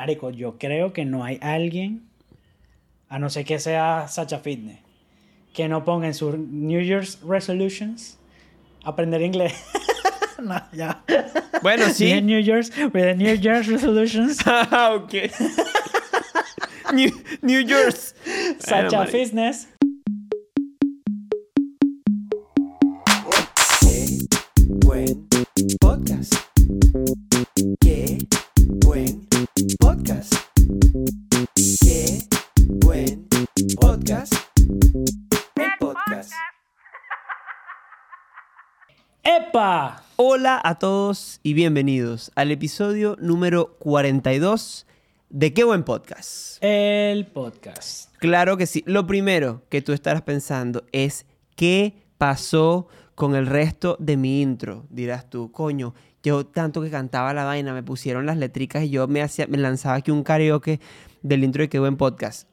Marico, yo creo que no hay alguien, a no ser que sea Sacha Fitness, que no ponga en sus New Year's resolutions aprender inglés. no, ya. Bueno, sí. Dije New Year's, with the New Year's resolutions. Ah, ok. New, New Year's. Sacha Bueno. Fitness. Hola a todos y bienvenidos al episodio número 42 de Qué Buen Podcast. El podcast. Claro que sí. Lo primero que tú estarás pensando es qué pasó con el resto de mi intro. Dirás tú, coño, yo tanto que cantaba la vaina, me pusieron las letricas y yo me, hacía, me lanzaba aquí un karaoke del intro de Qué Buen Podcast.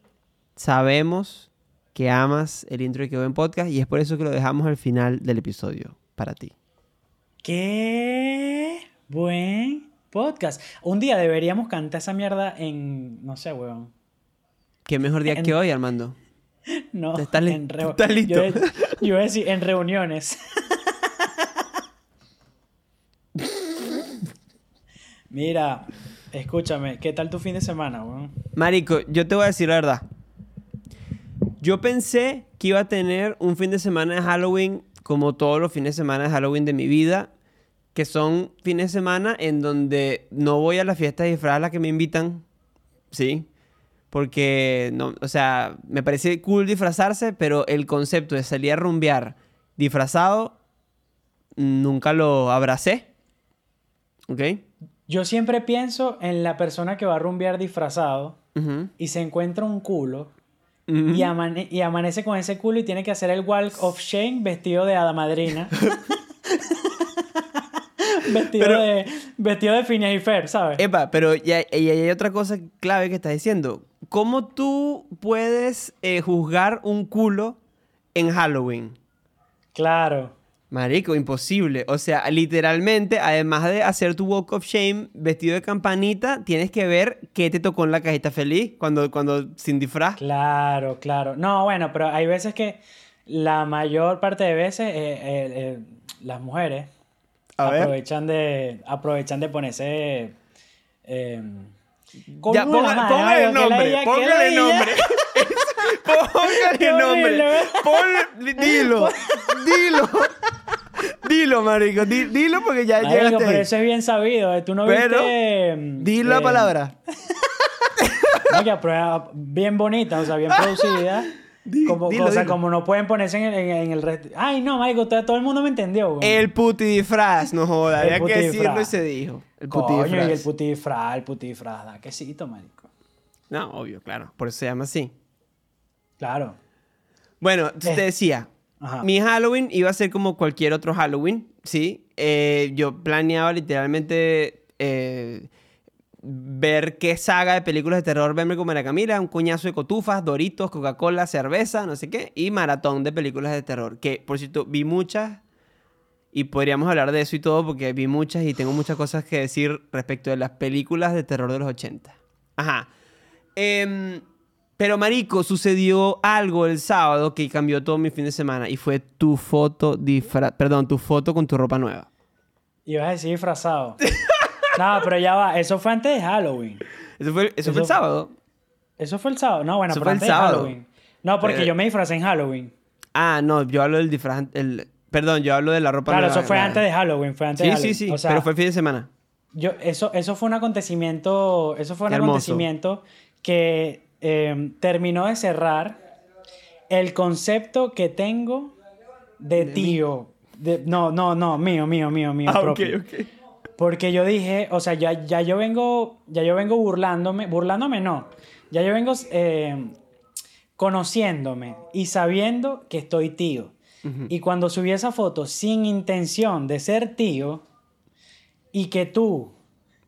Sabemos que amas el intro de Qué Buen Podcast y es por eso que lo dejamos al final del episodio para ti. ¡Qué buen podcast! Un día deberíamos cantar esa mierda en. No sé, weón. ¿Qué mejor día En- que hoy, Armando? No, ¿Estás li- en estás listo? Yo, yo iba a decir en reuniones. Mira, escúchame, ¿qué tal tu fin de semana, weón? Marico, yo te voy a decir la verdad. Yo pensé que iba a tener un fin de semana de Halloween como todos los fines de semana de Halloween de mi vida, que son fines de semana en donde no voy a las fiestas de disfraz a las que me invitan, ¿sí? Porque, no, o sea, me parece cool disfrazarse, pero el concepto de salir a rumbear disfrazado nunca lo abracé, ¿ok? Yo siempre pienso en la persona que va a rumbear disfrazado y se encuentra un culo Y, amane- y amanece con ese culo y tiene que hacer el walk of shame vestido de hada madrina. vestido, Pero- de, vestido de Phineas y Fer, ¿sabes? Epa, pero ya, y hay otra cosa clave que estás diciendo. ¿Cómo tú puedes eh, juzgar un culo en Halloween? Claro. Marico, imposible. O sea, literalmente, además de hacer tu walk of shame vestido de campanita, tienes que ver qué te tocó en la cajita feliz cuando, cuando sin disfraz. Claro, claro. No, bueno, pero hay veces que la mayor parte de veces eh, eh, eh, las mujeres A ver. aprovechan de aprovechan de ponerse eh, con Ya, ponga- póngale que nombre, póngale la- nombre. Póngale Qué nombre. Ponle- dilo, dilo. Dilo, marico. di- dilo porque ya Marico, llegaste pero eso es bien sabido. eh. Tú no Pero, viste. mm, Di la eh, palabra. No, que aprueba- bien bonita, o sea, bien producida. Di- como, dilo, o sea, dilo. como no pueden ponerse en, el- en- en el resto. Ay, no, marico, todo, el mundo me entendió. güey. El puti disfraz, no joda. Había que decirlo y se dijo. El puti Coño, y el puti disfraz, el puti disfraz, da quesito, marico. No, obvio, claro. Por eso se llama así. Claro. Bueno, te Eh. decía. Mi Halloween iba a ser como cualquier otro Halloween, ¿sí? Eh, yo planeaba literalmente eh, ver qué saga de películas de terror verme como era Camila, un cuñazo de cotufas, doritos, Coca-Cola, cerveza, no sé qué, y maratón de películas de terror, que por cierto vi muchas y podríamos hablar de eso y todo porque vi muchas y tengo muchas cosas que decir respecto de las películas de terror de los 80. Ajá. Em, pero marico, sucedió algo el sábado que cambió todo mi fin de semana y fue tu foto disfra... Perdón, tu foto con tu ropa nueva. Ibas a decir disfrazado. no, pero ya va. Eso fue antes de Halloween. Eso fue, eso fue el sábado. Eso fue el sábado. No, bueno, Eso pero fue el antes sábado. de Halloween. No, porque Pero- yo me disfracé en Halloween. Ah, no, yo hablo del disfraz... El... Perdón, yo hablo de la ropa Claro, nueva. eso fue antes de Halloween. Fue antes Sí, de sí, sí, O sea, pero fue el fin de semana. Yo, eso, eso fue un acontecimiento, eso fue un Hermoso. acontecimiento que eh, terminó de cerrar el concepto que tengo de, tío. De- no, no, no, mío, mío, mío, mío. Ah, propio. ok. Porque yo dije, o sea, ya, ya yo vengo, ya yo vengo burlándome, burlándome no, ya yo vengo eh, conociéndome y sabiendo que estoy tío. Y cuando subí esa foto sin intención de ser tío y que tú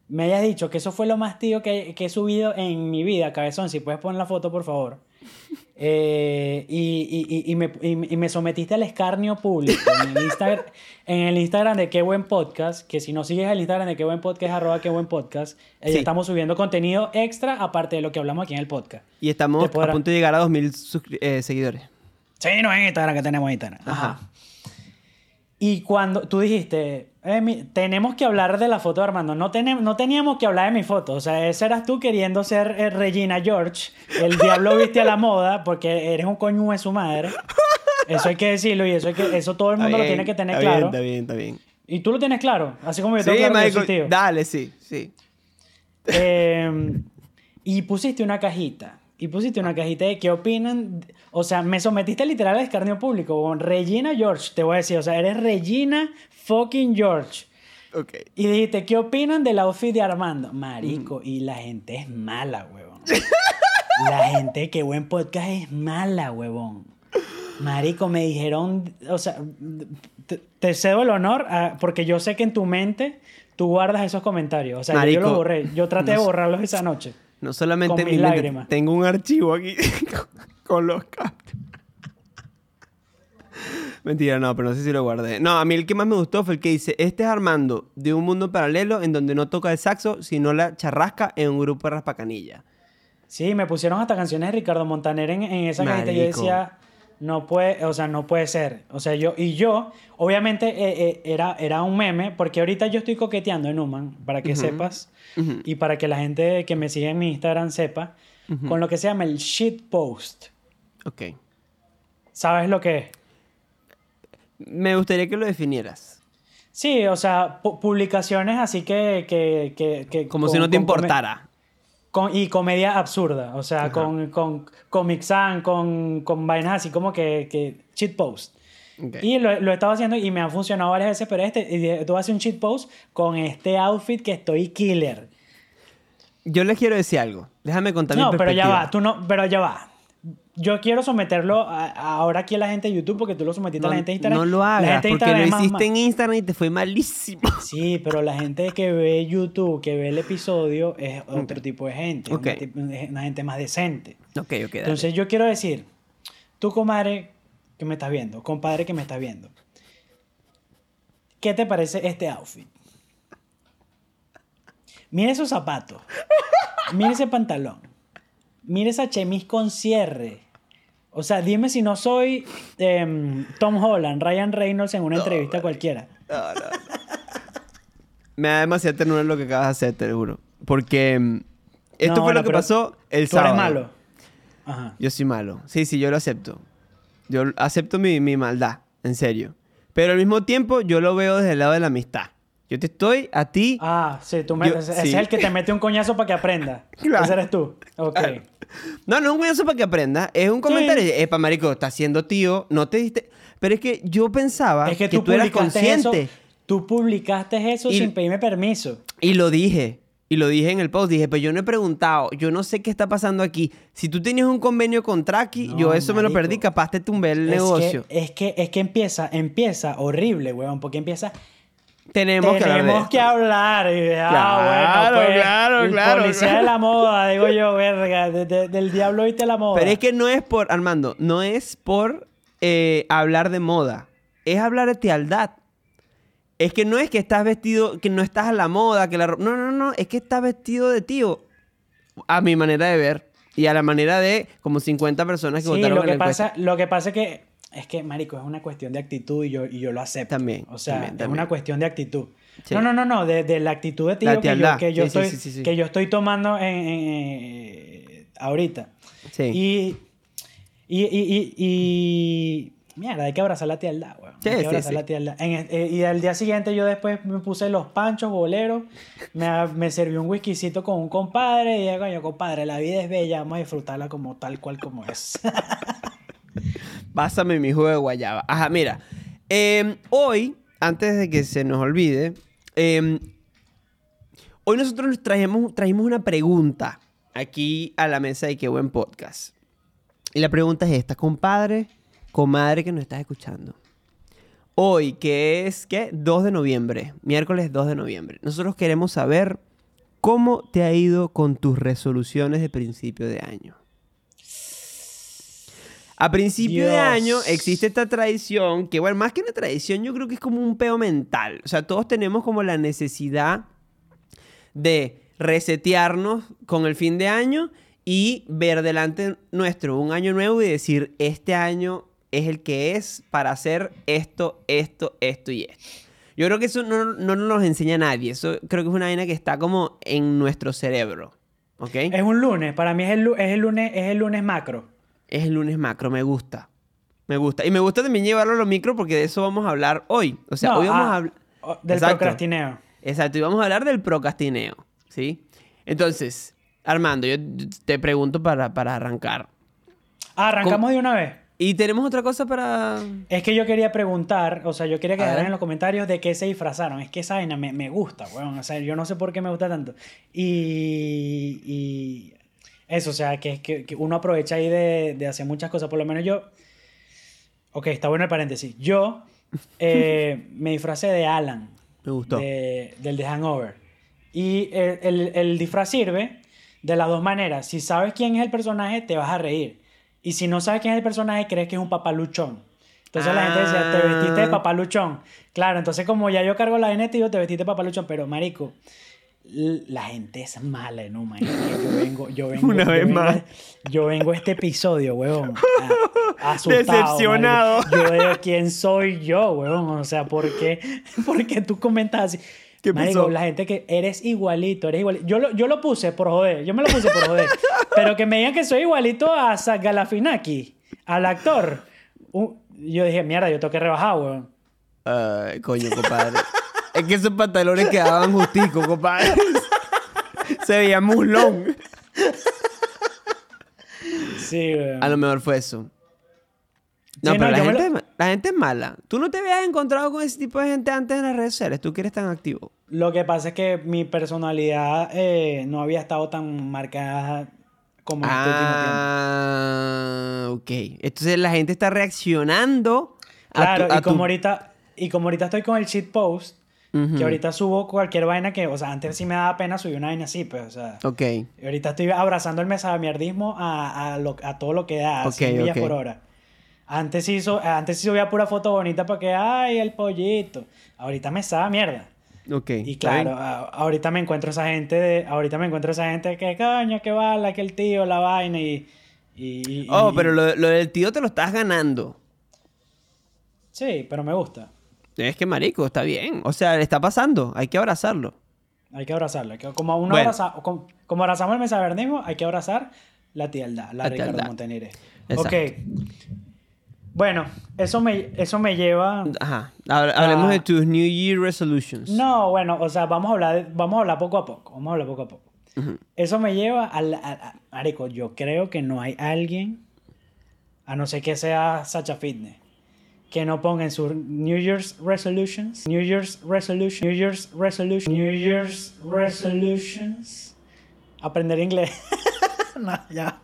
me hayas dicho que eso fue lo más tío que, que he subido en mi vida, cabezón, si puedes poner la foto, por favor. eh, y, y- y- me, y- me sometiste al escarnio público en el, Instagram, en el Instagram de Qué Buen Podcast, que si no sigues el Instagram de Qué Buen Podcast, arroba Qué Buen Podcast, eh, Sí. estamos subiendo contenido extra aparte de lo que hablamos aquí en el podcast. Y estamos podrá- a punto de llegar a 2.000 suscri- eh, seguidores. Sí, no en Instagram que tenemos Instagram. Ajá. Ajá. Y cuando tú dijiste, "Eh, mi- tenemos que hablar de la foto de Armando, no, tenem- no teníamos que hablar de mi foto. O sea, ese eras tú queriendo ser eh, Regina George, el diablo viste a la moda, porque eres un coño de su madre. Eso hay que decirlo y eso, hay que, eso todo el mundo lo tiene que tener está claro. Bien, está bien, está bien. Y tú lo tienes claro, así como yo Sí, tengo claro que dale, sí, sí. Eh, y pusiste una cajita. Y pusiste una cajita de qué opinan. O sea, me sometiste literal al escarnio público. con Regina George, te voy a decir. O sea, eres Regina fucking George. Ok. Y dijiste, ¿qué opinan del outfit de Armando? Marico, y la gente es mala, huevón. La gente qué buen podcast es mala, huevón. Marico, me dijeron, o sea, te, te cedo el honor a- porque yo sé que en tu mente tú guardas esos comentarios. O sea, yo los borré. Yo traté de no borrarlos esa noche. No solamente Con mis lágrimas. tengo un archivo aquí con los captures. Mentira, no, pero no sé si lo guardé. No, a mí el que más me gustó fue el que dice, este es Armando, de un mundo paralelo en donde no toca el saxo, sino la charrasca en un grupo de raspacanilla. Sí, me pusieron hasta canciones de Ricardo Montaner en, en esa cajita y yo Marico. decía, no puede, o sea, no puede ser. O sea, yo, y yo, obviamente eh, eh, era, era un meme, porque ahorita yo estoy coqueteando en Human, para que sepas, y para que la gente que me sigue en mi Instagram sepa, con lo que se llama el shit post. Ok. ¿Sabes lo que es? Me gustaría que lo definieras. Sí, o sea, pu- publicaciones así que... que, que, que Como con- si no te importara. Con, y comedia absurda, o sea, Ajá. con, con Comic Sans, con, con vainas así como que, que cheat post. Y lo, lo he estado haciendo y me ha funcionado varias veces, pero este, tú haces un cheat post con este outfit que estoy killer. Yo les quiero decir algo. Déjame contar mi No, pero ya va, tú no, pero ya va. Yo quiero someterlo a- a- ahora aquí a la gente de YouTube porque tú lo sometiste a la gente de Instagram. no lo hagas, porque lo más- hiciste en Instagram y te fue malísimo. Sí, pero la gente que ve YouTube, que ve el episodio, es otro tipo de gente. Una, gente más decente. ok, ok, dale. Entonces yo quiero decir, tú comadre que me estás viendo, compadre que me estás viendo, ¿qué te parece este outfit? Mira esos zapatos, mira ese pantalón, mira esa chemise con cierre. O sea, dime si no soy em, Tom Holland, Ryan Reynolds en una entrevista cualquiera. No, no. Me da demasiada ternura lo que acabas de hacer, te lo juro. Porque mm, esto fue lo que pasó el Tú sábado. eres malo. Ajá. Yo soy malo. Sí, sí, yo lo acepto. Yo acepto mi, mi maldad, en serio. Pero al mismo tiempo yo lo veo desde el lado de la amistad. Yo te estoy a ti. Ah, sí, tú me- Yo- ese sí. es el que te mete un coñazo para que aprenda. Claro. Ese eres tú. Ok. Claro. No, no es un cuñazo para que aprenda. Es un comentario. Epa, marico, estás siendo tío. No te diste... Pero es que yo pensaba Es que que, tú, tú eras publicaste eso. consciente. Tú publicaste eso Y- sin pedirme permiso. Y lo dije. Y lo dije en el post. Dije, pero yo no he preguntado. Yo no sé qué está pasando aquí. Si tú tenías un convenio con Traki, No, yo eso me lo perdí. Capaz te tumbé el Es negocio. que, es que es que empieza, empieza horrible, weón, porque empieza Tenemos, que hablar tenemos que hablar. Y, ah, Claro, bueno, pues, claro, el claro, Policía claro. de la moda, digo yo, verga, de- de- del diablo viste la moda. Pero es que no es por, Armando, no es por eh, hablar de moda. Es hablar de tealdad. Es que no es que estás vestido, que no estás a la moda, que la No, no, no. Es que estás vestido de tío. A mi manera de ver. Y a la manera de como 50 personas que Sí, votaron lo en que, la encuesta. pasa, lo que pasa es que es que, marico, es una cuestión de actitud y yo, y yo lo acepto. También, O sea, también, es también. una cuestión de actitud. Sí. No, no, no, no, de, de la actitud de La que yo, que, yo Sí, estoy, sí, que yo estoy tomando en, en- en- ahorita. Sí. Y, y, y, y, Mierda, hay que abrazar la tialdad, weón. Sí, hay que abrazar la tialdad. En eh, y al día siguiente yo después me puse los panchos, boleros, me, me serví un whiskycito con un compadre y dije, coño, compadre, la vida es bella, vamos a disfrutarla como tal cual como es. Pásame mi jugo de guayaba. Ajá, mira. eh, hoy, antes de que se nos olvide, eh, hoy nosotros nos trajimos, trajimos una pregunta aquí a la mesa de Qué Buen Podcast. Y la pregunta es esta, compadre, comadre que nos estás escuchando. Hoy, que es, ¿qué? 2 de noviembre, miércoles 2 de noviembre. Nosotros queremos saber cómo te ha ido con tus resoluciones de principio de año. A principio de Dios. año existe esta tradición que, bueno, más que una tradición, yo creo que es como un peo mental. O sea, todos tenemos como la necesidad de resetearnos con el fin de año y ver delante nuestro un año nuevo y decir, este año es el que es para hacer esto, esto, esto y esto. Yo creo que eso no, no nos enseña nadie. Eso creo que es una vaina que está como en nuestro cerebro. ¿Ok? Es un lunes, para mí es el, es el lunes, es el lunes macro. Es el lunes macro, me gusta. Me gusta. Y me gusta también llevarlo a los micros porque de eso vamos a hablar hoy. O sea, No, hoy vamos ah, a hablar... Del Exacto. procrastineo. Exacto, y vamos a hablar del procrastineo, ¿sí? Entonces, Armando, yo te pregunto para, para arrancar. Ah, arrancamos de una vez. Y tenemos otra cosa para... Es que yo quería preguntar, o sea, yo quería que dejaran en los comentarios de qué se disfrazaron. Es que esa vaina me, me gusta, weón. O sea, yo no sé por qué me gusta tanto. Y, y eso, o sea, que, que, que uno aprovecha ahí de, de hacer muchas cosas. Por lo menos yo... Ok, está bueno el paréntesis. Yo eh, me disfracé de Alan. Me gustó. de- del de Hangover. Y el, el- el disfraz sirve de las dos maneras. Si sabes quién es el personaje, te vas a reír. Y si no sabes quién es el personaje, crees que es un papaluchón. Entonces la gente decía, te vestiste de Ah. papaluchón. Claro, entonces como ya yo cargo la NT, yo te vestiste de papaluchón. Pero, marico, la gente es mala, ¿no, marico? Yo vengo, yo vengo, Una yo vez vengo- más. Yo vengo a este episodio, huevón. a- asustado, Decepcionado. Yo veo quién soy yo, huevón. O sea, ¿por qué, ¿por qué tú comentas así? ¿Qué Marico, pasó? la gente que eres igualito, eres igualito. Yo lo, yo lo puse por joder, yo me lo puse por joder. pero que me digan que soy igualito a Zach Galafinaki, al actor. Uh, yo dije, mierda, yo tengo que rebajar, weón. Ay, coño, compadre. Es que esos pantalones quedaban justicos, compadre. Se veía muslón. Sí, weón. A lo mejor fue eso. No, Sí, pero no, la, gente, lo- la gente es mala. Tú no te habías encontrado con ese tipo de gente antes en las redes sociales. Tú que eres tan activo. Lo que pasa es que mi personalidad eh, no había estado tan marcada como en este último tiempo. Ah, ok. Entonces la gente está reaccionando a Claro, tu- a y como tu- ahorita y como ahorita estoy con el shit que ahorita subo cualquier vaina que, o sea, antes sí me daba pena subir una vaina así, pues, o sea, Ok. y ahorita estoy abrazando el mesamierdismo a, a, lo- a todo lo que da, a Ok, 100 millas por hora. Antes sí, hizo, antes sí subía pura foto bonita para que, ay, el pollito. Ahorita me sabe mierda. Ok. Y claro, a- ahorita me encuentro esa gente de, ahorita me encuentro esa gente que coño, que bala, que el tío, la vaina y... y- y- Oh, y- pero lo, lo del tío te lo estás ganando. Sí, pero me gusta. Es que marico, está bien. O sea, le está pasando. Hay que abrazarlo. Hay que abrazarlo. hay que- como, uno Bueno. abraza- como, como abrazamos el mesavernismo, hay que abrazar la tialdad, la, La Ricardo tialdad. Exacto. Ok. Bueno, eso me, eso me lleva... Ajá. Hable- Hablemos de tus New Year resolutions. No, bueno, o sea, vamos a hablar, de- vamos a hablar poco a poco. Vamos a hablar poco a poco. Eso me lleva al... Marico, yo creo que no hay alguien, a no ser que sea Sacha Fitness, que no ponga en sus New Year's resolutions, New Year's resolutions, New Year's resolutions, New Year's resolutions, aprender inglés. no, ya.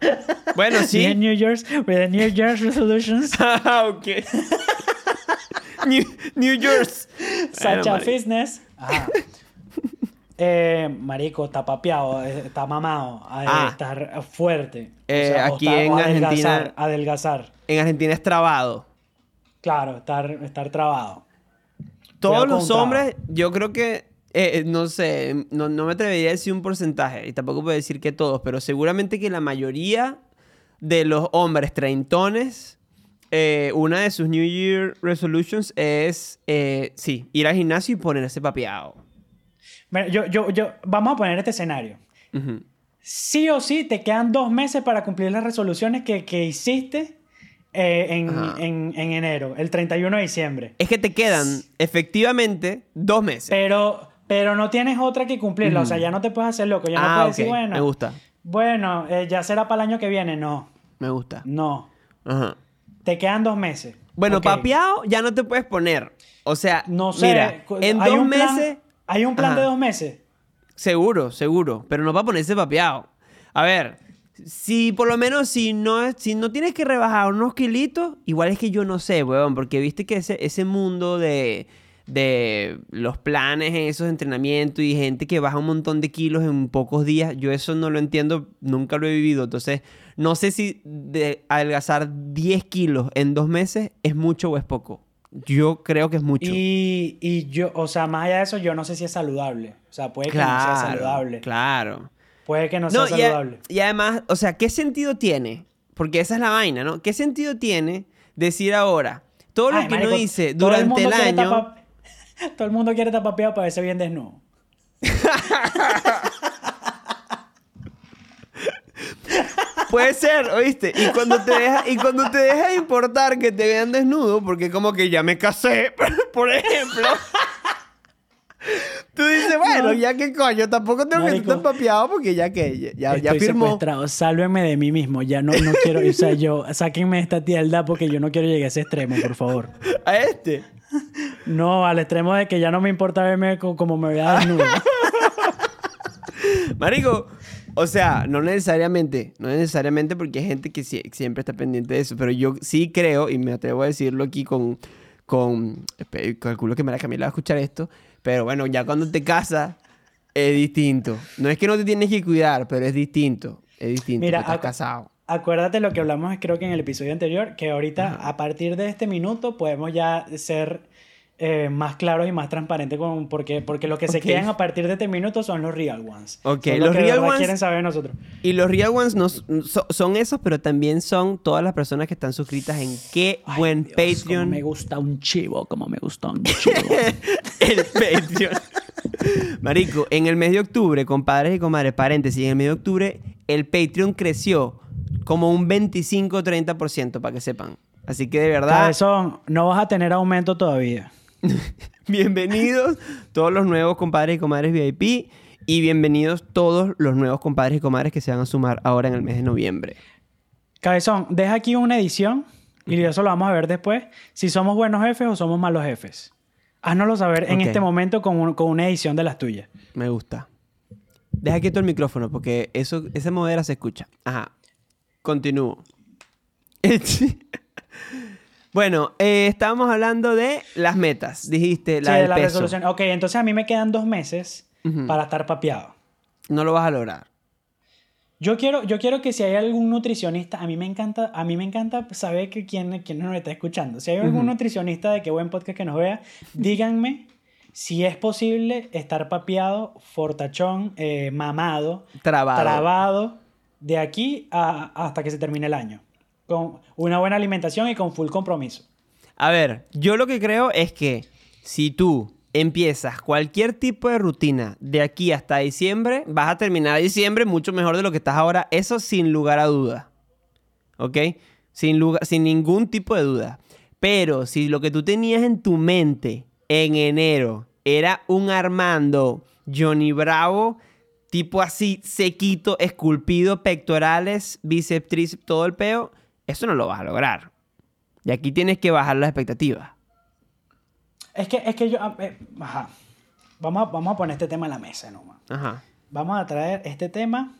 Bueno, sí. New Year's, with the New Year's resolutions. Ah, ok. New, New Year's. Sacha Bueno. Fitness. Ajá. Eh, marico, está papeado, eh, está mamado, Ah. está fuerte. Eh, o aquí en adelgazar, Argentina- Adelgazar. En Argentina es trabado. Claro, estar, estar trabado. Todos Cuidado los hombres, yo creo que, eh, no sé, no, no me atrevería a decir un porcentaje, y tampoco puedo decir que todos, pero seguramente que la mayoría de los hombres treintones, eh, una de sus New Year resolutions es, eh, sí, ir al gimnasio y ponerse papeado. Yo, yo, yo, vamos a poner este escenario. Ujú. Sí o sí, te quedan dos meses para cumplir las resoluciones que, que hiciste eh, en, en, en enero, el 31 de diciembre. Es que te quedan efectivamente dos meses. Pero, pero no tienes otra que cumplirla. O sea, Ujú. ya no te puedes hacer loco. Ya no ah, puedes decir, bueno, me gusta, bueno eh, ya será para el año que viene. No, me gusta. no. Ajá. Te quedan dos meses. Bueno, Ok. papeado ya no te puedes poner. O sea, No sé. mira, en ¿hay dos un plan- meses... ¿Hay un plan Ajá. de dos meses? Seguro, seguro, pero no va a ponerse papeado. A ver, si por lo menos si no, es- si no tienes que rebajar unos kilitos, igual es que yo no sé, weón, porque viste que ese, ese mundo de, de los planes esos de entrenamiento y gente que baja un montón de kilos en pocos días. Yo eso no lo entiendo, nunca lo he vivido. Entonces, no sé si de adelgazar 10 kilos en dos meses es mucho o es poco. Yo creo que es mucho. Y, y yo, o sea, más allá de eso, yo no sé si es saludable. O sea, puede que no sea saludable. Claro. Puede que no sea y, a- saludable. y además, o sea, ¿qué sentido tiene? Porque esa es la vaina, ¿no? ¿Qué sentido tiene decir ahora todo lo Ay, que marico, no hice todo el durante el, año? tapa- todo el mundo quiere estar papeado para verse bien desnudo. Puede ser, ¿oíste? Y cuando te deja, y cuando te deja de importar que te vean desnudo, porque como que ya me casé, por ejemplo. Tú dices, bueno, ya que coño, tampoco tengo que Marico. estar papeado porque ya que ya, ya, firmó. secuestrado. Sálvenme de mí mismo. Ya no, no quiero, o sea, yo, sáquenme de esta tielda porque yo no quiero llegar a ese extremo, por favor. A este. No, al extremo de que ya no me importa verme co- como me vea desnudo. Marico, o sea, no necesariamente, no necesariamente porque hay gente que sie- siempre está pendiente de eso, pero yo sí creo, y me atrevo a decirlo aquí con, con, calculo que María Camila va a escuchar esto, pero bueno, ya cuando te casas es distinto. No es que no te tienes que cuidar, pero es distinto, es distinto. Mira, estás casado. Acuérdate lo que hablamos, creo que en el episodio anterior, que ahorita, a partir de este minuto, podemos ya ser eh, más claros y más transparentes con porque, porque lo que se Ok. quedan a partir de este minuto son los real ones. Ok, Son los que real ones- quieren saber nosotros. Y los real ones no, so- son esos, pero también son todas las personas que están suscritas en qué Ay, buen Dios, Patreon. me gusta un chivo, como me gusta un chivo. el Patreon. Marico, en el mes de octubre, compadres y comadres, paréntesis, en el mes de octubre el Patreon creció como un 25-30%, para que sepan. Así que de verdad, Cabezón, no vas a tener aumento todavía. bienvenidos todos los nuevos compadres y comadres VIP y bienvenidos todos los nuevos compadres y comadres que se van a sumar ahora en el mes de noviembre. Cabezón, deja aquí una edición y eso lo vamos a ver después. Si somos buenos jefes o somos malos jefes. Haznoslo saber en este momento con, un- con una edición de las tuyas. Me gusta. Deja quieto el micrófono porque eso, esa modera se escucha. Ajá. Continúo. bueno, eh, estábamos hablando de las metas. Dijiste la Sí, del la peso. resolución. Ok, entonces a mí me quedan dos meses para estar papeado. No lo vas a lograr. Yo quiero, yo quiero que si hay algún nutricionista, a mí me encanta, a mí me encanta saber que quién, quién nos está escuchando. Si hay algún nutricionista de qué buen podcast que nos vea, díganme si es posible estar papeado, fortachón, eh, mamado, Trabado. trabado de aquí a- hasta que se termine el año. Con una buena alimentación y con full compromiso. A ver, yo lo que creo es que si tú empiezas cualquier tipo de rutina de aquí hasta diciembre, vas a terminar diciembre mucho mejor de lo que estás ahora. Eso sin lugar a duda. ¿Ok? Sin, lugar, sin ningún tipo de duda. Pero si lo que tú tenías en tu mente en enero era un Armando Johnny Bravo, tipo así sequito, esculpido, pectorales, bíceps, todo el peo, eso no lo vas a lograr. Y aquí tienes que bajar las expectativas. Es que, es que yo... eh, ajá. Vamos a, vamos a poner este tema en la mesa nomás. Ajá. Vamos a traer este tema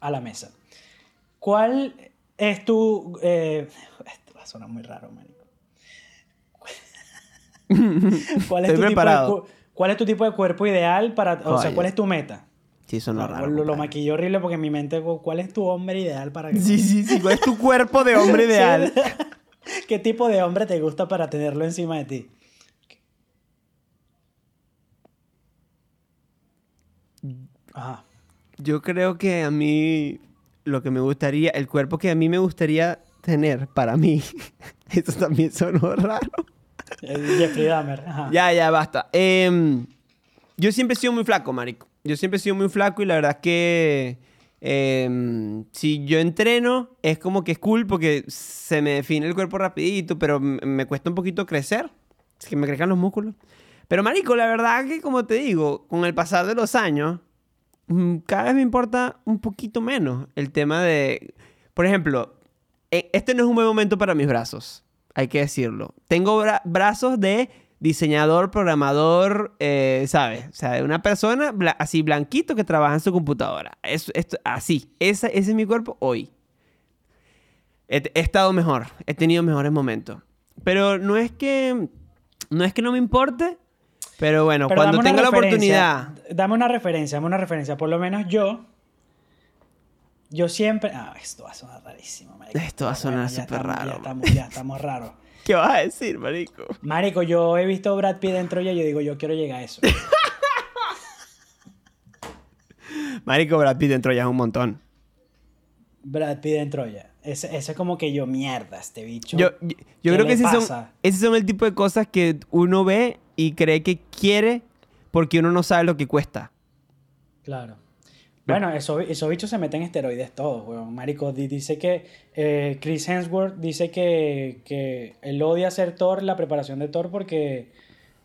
a la mesa. ¿Cuál es tu... eh, esto va a sonar muy raro, marico. ¿Cuál es, Estoy tu tipo de, ¿Cuál es tu tipo de cuerpo ideal para... O sea. ¿cuál es tu meta? Sí, No, raro. lo, lo maquillé horrible porque en mi mente... ¿Cuál es tu hombre ideal para que... Sí, sí, sí. ¿Cuál es tu cuerpo de hombre ideal? ¿Qué tipo de hombre te gusta para tenerlo encima de ti? Ajá. Yo creo que a mí lo que me gustaría, el cuerpo que a mí me gustaría tener para mí, eso también sonó raro. Eh, Jeffrey Dahmer. Ajá. Ya, ya, basta. Em, yo siempre he sido muy flaco, marico. Yo siempre he sido muy flaco y la verdad es que em, si yo entreno es como que es cool porque se me define el cuerpo rapidito, pero me cuesta un poquito crecer, es que me crezcan los músculos. Pero marico, la verdad que como te digo, con el pasar de los años, mm, cada vez me importa un poquito menos el tema de, por ejemplo, e- este no es un buen momento para mis brazos, hay que decirlo. Tengo bra- brazos de diseñador, programador, eh, ¿sabes? O sea, de una persona bla- así blanquito que trabaja en su computadora. Es, esto- así, esa- ese es mi cuerpo hoy. He, he estado mejor, he tenido mejores momentos. Pero no es que no es que no me importe, Pero bueno, Pero cuando tenga la oportunidad. Dame una referencia, dame una referencia. Por lo menos yo. Yo siempre. Ah, esto va a sonar rarísimo, marico. Esto va a sonar súper raro, Ya estamos, ya estamos raros. ¿Qué vas a decir, marico? Marico, yo he visto Brad Pitt en Troya y yo digo, yo quiero llegar a eso. Marico, Brad Pitt dentro ya es un montón. Brad Pitt en Troya. Ese, ese es como que yo, mierda, este bicho. Yo, yo, yo ¿Qué creo que esos son, esos son el tipo de cosas que uno ve y cree que quiere porque uno no sabe lo que cuesta. Claro. Bueno, esos, esos bichos se meten esteroides todos, weón. Marico, di- dice que eh, Chris Hemsworth dice que, que él odia hacer Thor, la preparación de Thor, porque,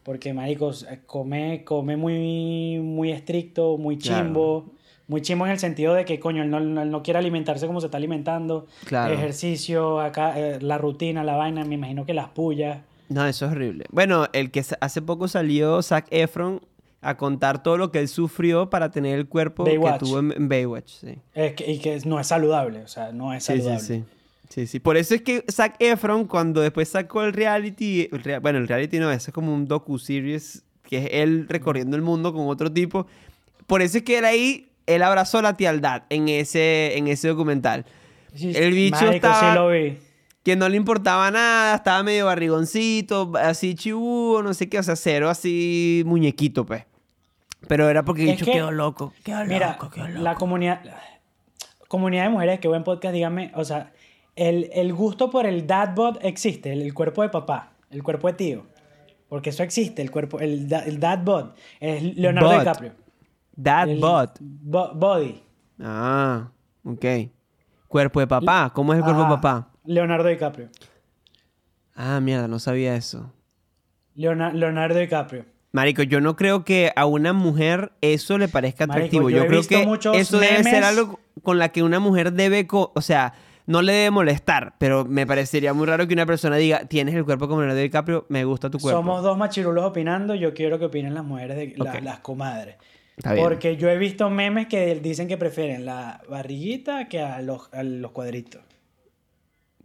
porque Marico, eh, come, come muy, muy estricto, muy Claro. chimbo. Muy chimbo en el sentido de que, coño, él no, él no quiere alimentarse como se está alimentando. Claro. Ejercicio, acá, eh, la rutina, la vaina, me imagino que las pullas. No, eso es horrible. Bueno, el que hace poco salió Zac Efron a contar todo lo que él sufrió para tener el cuerpo Baywatch. que tuvo en, Baywatch. Sí. Es que, y que no es saludable, o sea, no es Sí, sí, saludable. sí. Sí, sí. Por eso es que Zac Efron, cuando después sacó el reality, el rea- bueno, el reality no, eso es como un docu-series, que es él recorriendo el mundo con otro tipo. Por eso es que él ahí, él abrazó la tialdad en ese, en ese documental. El bicho marico, estaba- lo vi. Que no le importaba nada, estaba medio barrigoncito, así chibudo, no sé qué, o sea, cero así muñequito, pues. Pero era porque bicho que- quedó loco. Quedó Mira, loco, quedó loco. la comunidad, comunidad de mujeres, que buen podcast, dígame, o sea, el, el gusto por el dad bod existe, el, el cuerpo de papá, el cuerpo de tío. Porque eso existe, el cuerpo, el, el dad bod. Es Leonardo. DiCaprio. That El bot. bo- body. Ah, ok. Cuerpo de papá. ¿Cómo es el cuerpo de Ajá, papá? Leonardo DiCaprio. Ah, mierda, no sabía eso. Leona- Leonardo DiCaprio. Marico, yo no creo que a una mujer eso le parezca Marico, atractivo. yo creo que eso debe ser algo con la que una mujer debe, co- o sea, no le debe molestar, pero me parecería muy raro que una persona diga, tienes el cuerpo como Leonardo DiCaprio, me gusta tu cuerpo. Somos dos machirulos opinando, yo quiero que opinen las mujeres, de, la- las comadres. Está bien. Porque yo he visto memes que dicen que prefieren la barriguita que a los, a los cuadritos.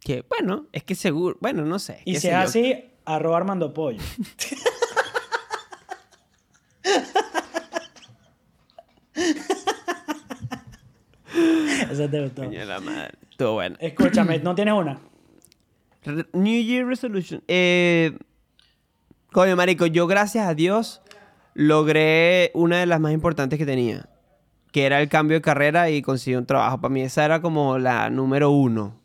Que, bueno, es que seguro, bueno, no sé. Y si es así, arroba Armando Pollo. Eso te gustó. Coño de la madre. Estuvo bueno. Escúchame, ¿no tienes una? Re- New Year Resolution. Eh, coño, marico, yo gracias a Dios logré una de las más importantes que tenía. Que era el cambio de carrera y conseguí un trabajo. Para mí esa era como la número uno.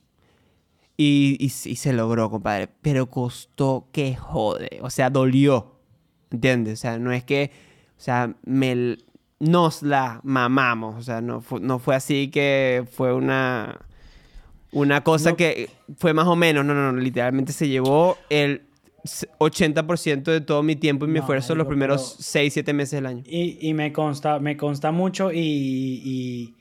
Y, y, sí se logró, compadre. Pero costó que jode. O sea, dolió. ¿Entiendes? O sea, no es que... O sea, me, nos la mamamos. O sea, no fue, no fue así que fue una... Una cosa No. que fue más o menos, no, no, no, literalmente se llevó el s- 80% de todo mi tiempo y mi No, esfuerzo los primeros pero- 6, 7 meses del año. Y, y me consta, me consta mucho y, y,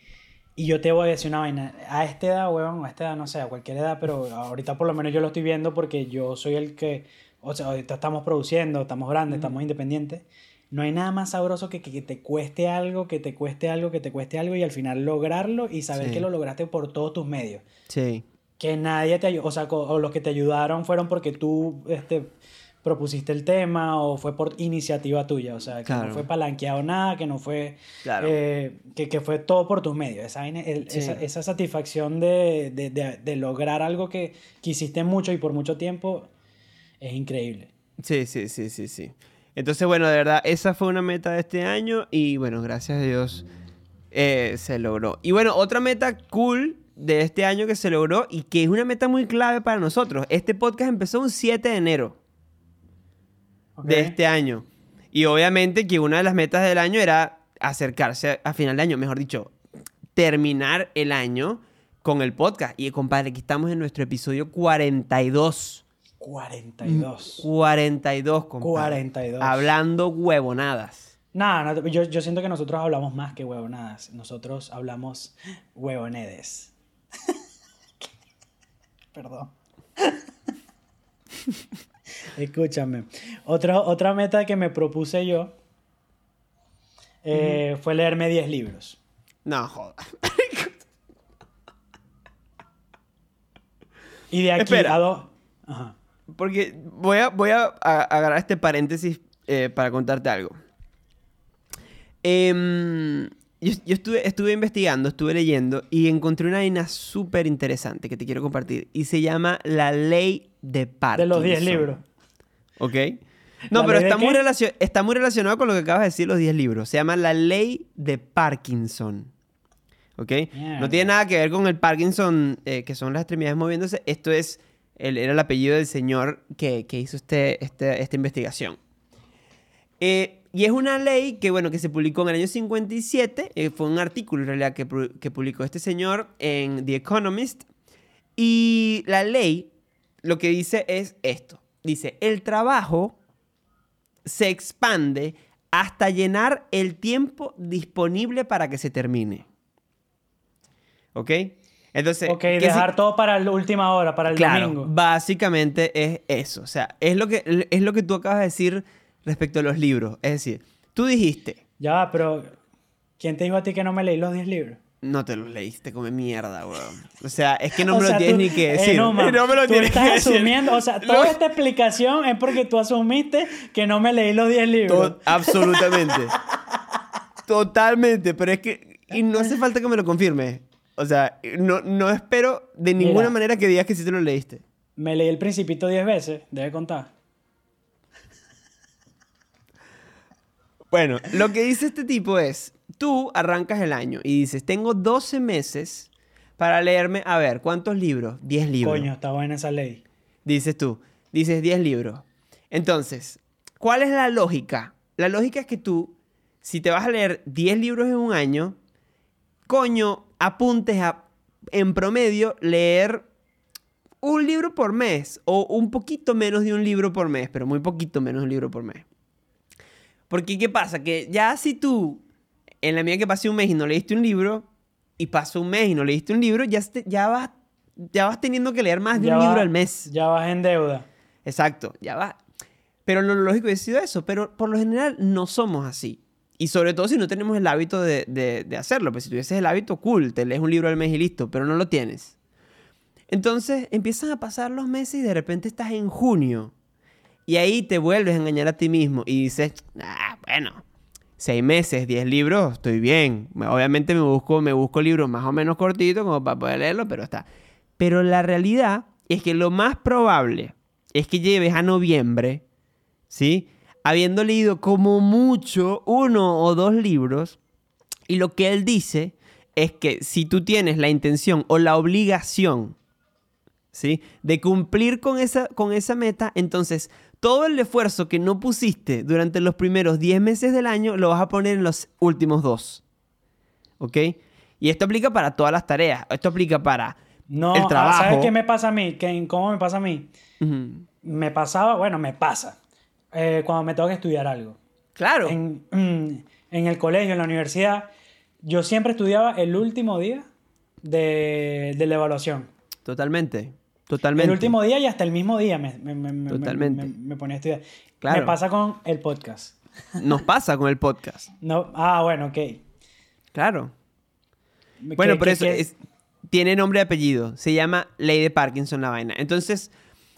y yo te voy a decir una vaina. A esta edad, huevón, a esta edad, no sé, a cualquier edad, pero ahorita por lo menos yo lo estoy viendo porque yo soy el que, o sea, ahorita estamos produciendo, estamos grandes, estamos independientes. No hay nada más sabroso que, que, que te cueste algo, que te cueste algo, que te cueste algo y al final lograrlo y saber Sí. que lo lograste por todos tus medios. Sí. Que nadie te ayudó, o sea, o los que te ayudaron fueron porque tú este, propusiste el tema o fue por iniciativa tuya, o sea, que Claro. no fue palanqueado nada, que no fue, Claro. eh, que, que fue todo por tus medios. Esa, vaina- el- Sí. esa, esa satisfacción de, de- de- de lograr algo que quisiste mucho y por mucho tiempo es increíble. Sí, sí, sí, sí, sí. Entonces, bueno, de verdad, esa fue una meta de este año y bueno, gracias a Dios eh, se logró. Y bueno, otra meta cool de este año que se logró y que es una meta muy clave para nosotros. Este podcast empezó un 7 de enero ¿ok? de este año. Y obviamente que una de las metas del año era acercarse a final de año, mejor dicho, terminar el año con el podcast. Y compadre, aquí estamos en nuestro episodio 42. 42. 42, compadre. 42. Hablando huevonadas. Nada, no, yo, yo siento que nosotros hablamos más que huevonadas. Nosotros hablamos huevonedes. Perdón. Escúchame. Otra, otra meta que me propuse yo eh, fue leerme 10 libros. No, joda. Y de aquí Espera. a dos. Ajá. Porque voy a, voy a, a- agarrar este paréntesis eh, para contarte algo. Em, yo yo estuve, estuve investigando, estuve leyendo y encontré una vaina súper interesante que te quiero compartir. Y se llama la ley de De Parkinson. los 10 libros. ¿Ok? No, ¿La pero de está muy, está muy relacionado con lo que acabas de decir, los 10 libros. Se llama la ley de Parkinson. ¿Ok? No tiene nada que ver con el Parkinson, eh, que son las extremidades moviéndose. Esto es, el- era el apellido del señor que, que hizo este, este- esta investigación. Eh, y es una ley que, bueno, que se publicó en el año 57. eh, fue un artículo, en realidad, que, que publicó este señor en The Economist. Y la ley lo que dice es esto. Dice, el trabajo se expande hasta llenar el tiempo disponible para que se termine. ¿Ok? Entonces, Ok, ¿qué dejar si- todo para la última hora, para el Claro, domingo. básicamente es eso. O sea, es lo, que, es lo que tú acabas de decir respecto a los libros. Es decir, tú dijiste, Ya va, pero ¿quién te dijo a ti que no me leí los 10 libros? no te los leíste, come mierda, weón. O sea, es que no O me lo tienes tú- ni que eh, decir. no, man, no me lo tú tienes estás que decir. asumiendo, o sea, toda esta explicación es porque tú asumiste que no me leí los 10 libros. to- absolutamente. Totalmente, pero es que... Y no hace falta que me lo confirmes. O sea, no, no espero de ninguna Mira. manera que digas que sí te lo leíste. Me leí el Principito 10 veces, debe contar. Bueno, lo que dice este tipo es, tú arrancas el año y dices, tengo 12 meses para leerme, a ver, ¿cuántos libros? 10 libros. Coño, está buena esa ley. Dices tú, dices 10 libros. Entonces, ¿cuál es la lógica? La lógica es que tú, si te vas a leer 10 libros en un año, coño, apuntes a, en promedio, leer un libro por mes o un poquito menos de un libro por mes, pero muy poquito menos de un libro por mes. Porque, ¿qué pasa? Que ya si tú, en la medida que pase un mes y no leíste un libro, y pasó un mes y no leíste un libro, ya, te- ya, vas, ya vas teniendo que leer más de Ya un va- libro al mes. Ya vas en deuda. Exacto, ya va. Pero lo lógico ha sido eso, pero por lo general no somos así. Y sobre todo si no tenemos el hábito de, de- hacerlo. Pues si tuvieses el hábito, cool, te lees un libro al mes y listo, pero no lo tienes. Entonces empiezan a pasar los meses y de repente estás en junio. Y ahí te vuelves a engañar a ti mismo y dices, ah, bueno, seis meses, diez libros, estoy bien. Obviamente me busco, me busco libros más o menos cortitos como para poder leerlo, pero está. Pero la realidad es que lo más probable es que lleves a noviembre, ¿sí? Habiendo leído como mucho uno o dos libros. Y lo que él dice es que si tú tienes la intención o la obligación, ¿sí? De cumplir con esa, con esa meta, entonces todo el esfuerzo que no pusiste durante los primeros 10 meses del año lo vas a poner en los últimos dos. ¿Ok? Y esto aplica para todas las tareas. Esto aplica para No, el ah, trabajo. ¿sabes qué me pasa a mí? ¿Qué- ¿Cómo me pasa a mí? Me pasaba, bueno, me pasa. Eh, cuando me tengo que estudiar algo. Claro. En, mm, en el colegio, en la universidad, yo siempre estudiaba el último día de, de la evaluación. Totalmente. Totalmente. El último día y hasta el mismo día me, me, me- me- Totalmente. me- ponía a estudiar. Claro. Me pasa con el podcast. Nos pasa con el podcast. No, ah, bueno, ok. Claro. ¿Qué- Bueno, por qué- eso es- tiene nombre y apellido. Se llama Ley de Parkinson la vaina. Entonces,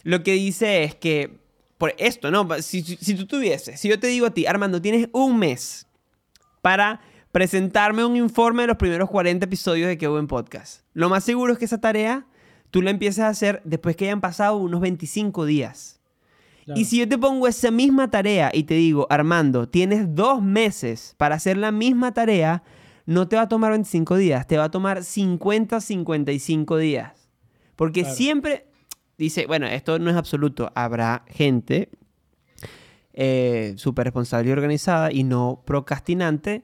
lo que dice es que, por esto, ¿no? Si, si- tú tuvieses, si yo te digo a ti, Armando, tienes un mes para presentarme un informe de los primeros 40 episodios de Que Buen Podcast. Lo más seguro es que esa tarea tú la empieces a hacer después que hayan pasado unos 25 días. Claro. Y si yo te pongo esa misma tarea y te digo, Armando, tienes dos meses para hacer la misma tarea, no te va a tomar 25 días, te va a tomar 50, 55 días. Porque Claro. siempre, dice, bueno, esto no es absoluto, habrá gente eh, súper responsable y organizada y no procrastinante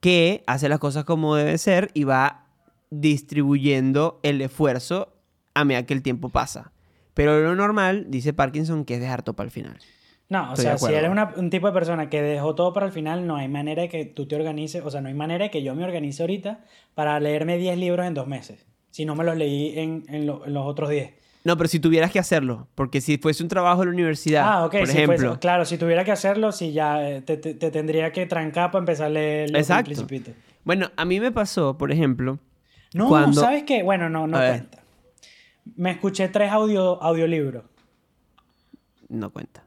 que hace las cosas como debe ser y va distribuyendo el esfuerzo a medida que el tiempo pasa. Pero lo normal, dice Parkinson, que es dejar todo para el final. No, o Estoy sea, si eres una- un tipo de persona que dejó todo para el final, no hay manera de que tú te organices, o sea, no hay manera de que yo me organice ahorita para leerme 10 libros en dos meses, si no me los leí en, en lo- en los otros 10. No, pero si tuvieras que hacerlo, porque si fuese un trabajo de la universidad, ah, ok, por si ejemplo, fuese- claro, si tuviera que hacerlo, si ya eh, te, te- te tendría que trancar para empezar a leer el Exacto. Principito. bueno, a mí me pasó, por ejemplo, No, Cuando- ¿sabes qué? Bueno, no, no A ver. cuenta. Me escuché tres audio, audiolibros. no cuenta.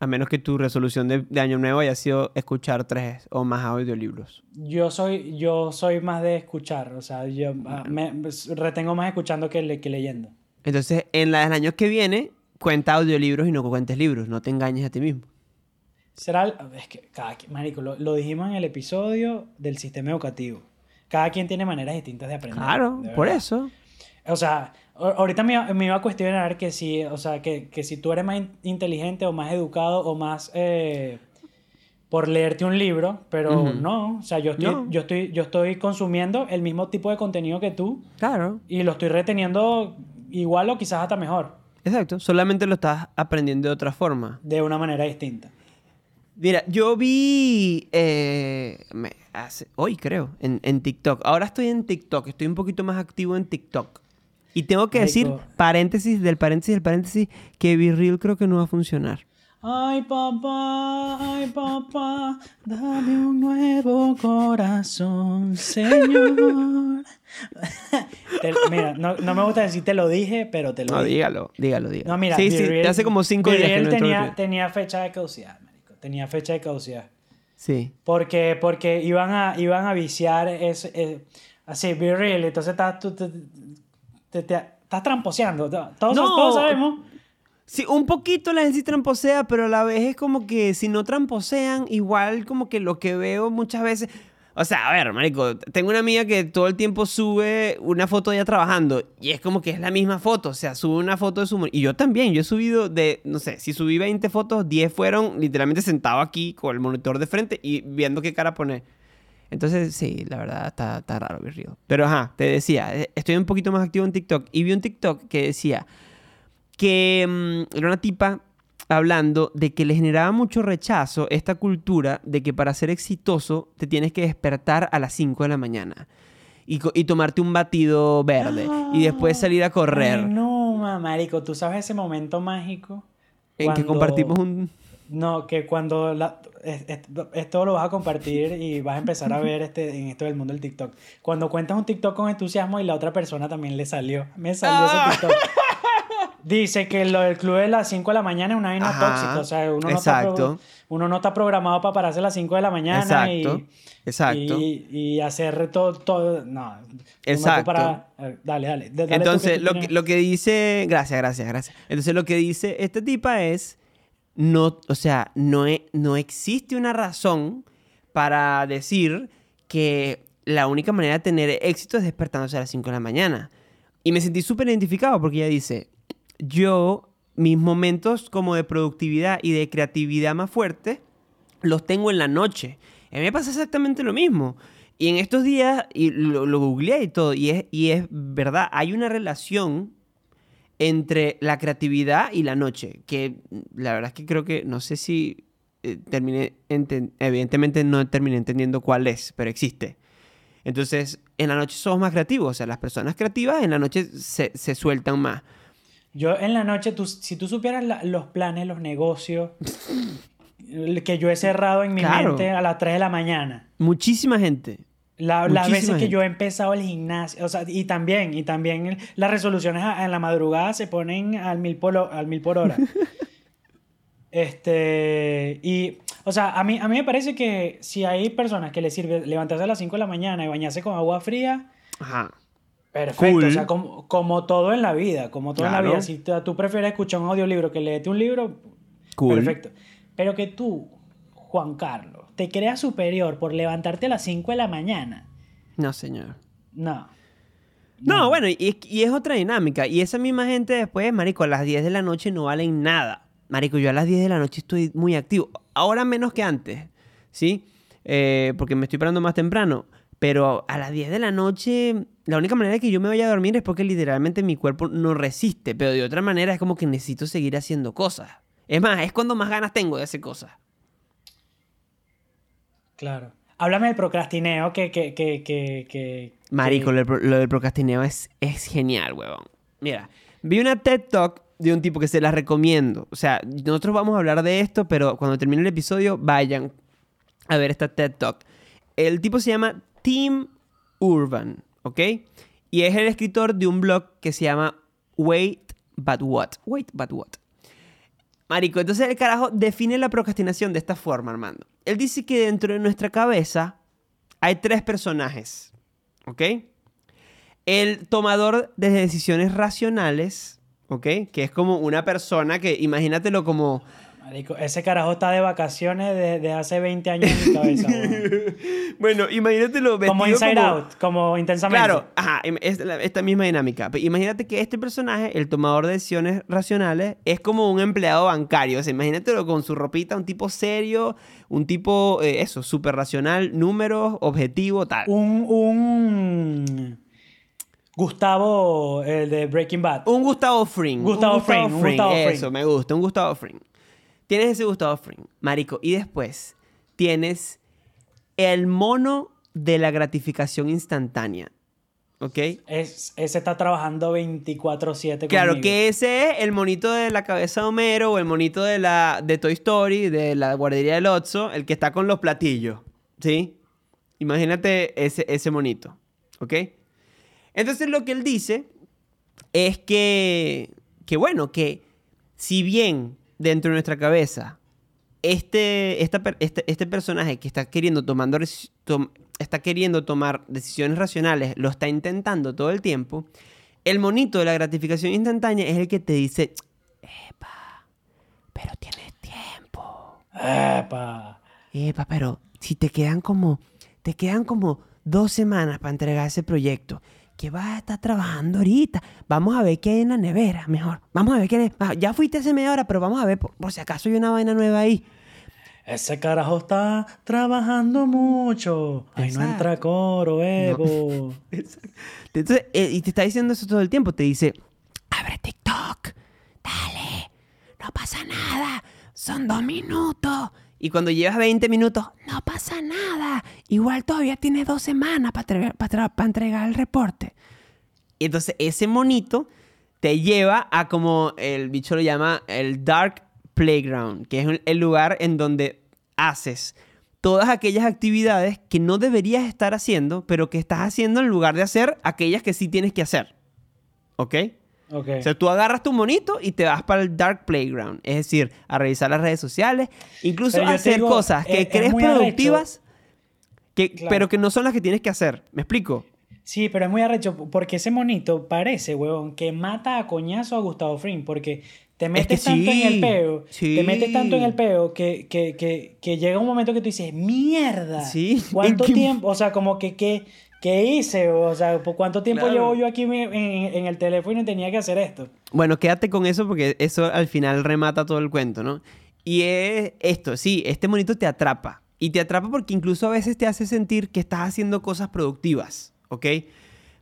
A menos que tu resolución de, de año nuevo haya sido escuchar tres o más audiolibros. Yo soy, yo soy más de escuchar, o sea, yo ah, me, me retengo más escuchando que, le- que leyendo. Entonces, en la del año que viene, cuenta audiolibros y no cuentes libros. No te engañes a ti mismo. Será, el- es que cada quien- marico, lo, lo dijimos en el episodio del sistema educativo. Cada quien tiene maneras distintas de aprender. Claro, de por eso. O sea, ahorita me, iba- me iba a cuestionar que si, o sea, que, que si tú eres más in- inteligente o más educado o más eh, por leerte un libro, pero no, o sea, yo estoy, No. yo estoy, yo estoy consumiendo el mismo tipo de contenido que tú Claro. y lo estoy reteniendo igual o quizás hasta mejor, Exacto. Solamente lo estás aprendiendo de otra forma. de una manera distinta. Mira, yo vi eh, me- hace- hoy creo, en, en TikTok. Ahora estoy en TikTok, estoy un poquito más activo en TikTok. Y tengo que decir, paréntesis del paréntesis del paréntesis, que Be Real creo que no va a funcionar. Ay papá, ay papá, dame un nuevo corazón, Señor. Te- mira, no, no me gusta decir te lo dije, pero te lo No, dije. dígalo, dígalo, dígalo. No, mira, sí, sí, Real- hace como cinco días que no tenía, tenía fecha de caducidad, marico. Tenía fecha de caducidad. Sí. Porque, porque iban, a, iban a viciar ese, eh, así, Be Real. Entonces estás, tú, te, te- te- estás tramposeando. Todos, No. todos sabemos. Sí, un poquito la gente sí tramposea, pero a la vez es como que si no tramposean, igual como que lo que veo muchas veces... O sea, a ver, marico, tengo una amiga que todo el tiempo sube una foto de ella trabajando y es como que es la misma foto, o sea, sube una foto de su... Y yo también, yo he subido de, no sé, si subí 20 fotos, 10 fueron literalmente sentado aquí con el monitor de frente y viendo qué cara poner. Entonces, sí, la verdad está, está raro, Be Real. Pero ajá, te decía, eh, estoy un poquito más activo en TikTok y vi un TikTok que decía que mm, era una tipa hablando de que le generaba mucho rechazo esta cultura de que para ser exitoso te tienes que despertar a las 5 de la mañana y, y tomarte un batido verde y después salir a correr. Ay, no, ma, marico, tú sabes ese momento mágico. en que compartimos un... No, que cuando la- es- es- esto lo vas a compartir y vas a empezar a ver este, en esto del mundo del TikTok. Cuando cuentas un TikTok con entusiasmo y la otra persona también le salió. Me salió Ah. ese TikTok. Dice que lo del club de las 5 de la mañana es una vaina Ajá, tóxica. O sea, uno no, está exacto. uno no está programado para pararse a las 5 de la mañana Exacto, y, exacto. y, y hacer todo. todo no. Exacto. Para, dale, dale. Entonces, lo que, lo que dice... Gracias, gracias, gracias. Entonces, lo que dice esta tipa es... No, o sea, no, e- no existe una razón para decir que la única manera de tener éxito es despertándose a las 5 de la mañana. Y me sentí súper identificado porque ella dice, yo, mis momentos como de productividad y de creatividad más fuertes, los tengo en la noche. A mí me pasa exactamente lo mismo. Y en estos días, y lo, lo googleé y todo, y es, y es verdad, hay una relación entre la creatividad y la noche, que la verdad es que creo que, no sé si eh, terminé, evidentemente no terminé entendiendo cuál es, pero existe. Entonces, en la noche somos más creativos, o sea, las personas creativas en la noche se, se sueltan más. Yo en la noche, tú- si tú supieras la- los planes, los negocios que yo he cerrado en mi Claro. mente a las 3 de la mañana. Muchísima gente. La- las veces que yo he empezado el gimnasio, o sea, y también, y también las resoluciones en la madrugada se ponen al mil por, ho- al mil por hora. este, y, o sea, a mí, a mí me parece que si hay personas que les sirve levantarse a las 5 de la mañana y bañarse con agua fría, Ajá. Perfecto, Cool. o sea, como, como todo en la vida, como todo en la vida. Si tú, tú prefieres escuchar un audiolibro que leerte un libro, Cool. Perfecto. Pero que tú, Juan Carlos, te creas superior por levantarte a las 5 de la mañana. No, señor. No. No, bueno, y, es- y es otra dinámica. Y esa misma gente después, marico, a las 10 de la noche no valen nada. Marico, yo a las 10 de la noche estoy muy activo. Ahora menos que antes, ¿sí? Eh, porque me estoy parando más temprano. Pero a las 10 de la noche, la única manera que yo me vaya a dormir es porque literalmente mi cuerpo no resiste. Pero de otra manera es como que necesito seguir haciendo cosas. Es más, es cuando más ganas tengo de hacer cosas. Claro. Háblame del procrastineo que... que, que, que, Marico, lo, lo del procrastineo es, es genial, huevón. Mira, vi una TED Talk de un tipo que se la recomiendo. O sea, nosotros vamos a hablar de esto, pero cuando termine el episodio, vayan a ver esta TED Talk. El tipo se llama Tim Urban, ¿ok? Y es el escritor de un blog que se llama Wait But What. Wait But What. Marico, entonces el carajo define la procrastinación de esta forma, Armando. Él dice que dentro de nuestra cabeza hay tres personajes, ¿ok? El tomador de decisiones racionales, ¿ok? Que es como una persona que, imagínatelo como... Marico, ese carajo está de vacaciones desde hace 20 años en mi cabeza. bueno, imagínatelo vestido como Inside como- Out, como intensamente. Claro, ajá, im- es la- esta misma dinámica. Pero imagínate que este personaje, el tomador de decisiones racionales, es como un empleado bancario. O sea, imagínatelo con su ropita, un tipo serio, un tipo, eh, eso, súper racional, números, objetivo, tal. Un, un Gustavo, el de Breaking Bad. Un Gustavo Fring. Gustavo Fring, Eso, me gusta, un Gustavo Fring. Tienes ese Gustavo Fring, marico. Y después tienes el mono de la gratificación instantánea. ¿Ok? Es, ese está trabajando 24/7 Claro, conmigo. que ese es el monito de la cabeza de Homero o el monito de la de Toy Story, de la guardería del Otso, el que está con los platillos, ¿sí? Imagínate ese, ese monito, ¿ok? Entonces lo que él dice es que, que bueno, que si bien dentro de nuestra cabeza este, esta este, este personaje que está queriendo, tomando, tom- está queriendo tomar decisiones racionales lo está intentando todo el tiempo, el monito de la gratificación instantánea es el que te dice, epa, pero tienes tiempo. Epa. Epa, pero si te quedan como, te quedan como dos semanas para entregar ese proyecto, ¿qué vas a estar trabajando ahorita? Vamos a ver qué hay en la nevera, mejor. Vamos a ver qué hay. ah, Ya fuiste hace media hora, pero vamos a ver por, por si acaso hay una vaina nueva ahí. Ese carajo está trabajando mucho. Ay, no entra coro, Evo. Entonces, eh, y te está diciendo eso todo el tiempo. Te dice, abre TikTok, dale, no pasa nada, son dos minutos. Y cuando llevas 20 minutos, no pasa nada. Igual todavía tienes dos semanas para entregar el reporte. Y entonces ese monito te lleva a como el bicho lo llama el dark playground, que es el lugar en donde haces todas aquellas actividades que no deberías estar haciendo, pero que estás haciendo en lugar de hacer aquellas que sí tienes que hacer. ¿Ok? O sea, tú agarras tu monito y te vas para el dark playground, es decir, a revisar las redes sociales, incluso a hacer digo, cosas que es- es crees productivas, que, Claro. pero que no son las que tienes que hacer. ¿Me explico? Sí, pero es muy arrecho porque ese monito parece, huevón, que mata a coñazo a Gustavo Fring porque te metes que tanto en el peo, sí. te metes tanto en el peo que, que, que, que llega un momento que tú dices, mierda, Sí, ¿cuánto ¿en qué- tiempo? O sea, como que, que, ¿qué hice? O sea, ¿por cuánto tiempo Claro. llevo yo aquí en, en- en el teléfono y tenía que hacer esto? Bueno, quédate con eso porque eso al final remata todo el cuento, ¿no? Y es esto, sí, este monito te atrapa. Y te atrapa porque incluso a veces te hace sentir que estás haciendo cosas productivas, ¿ok?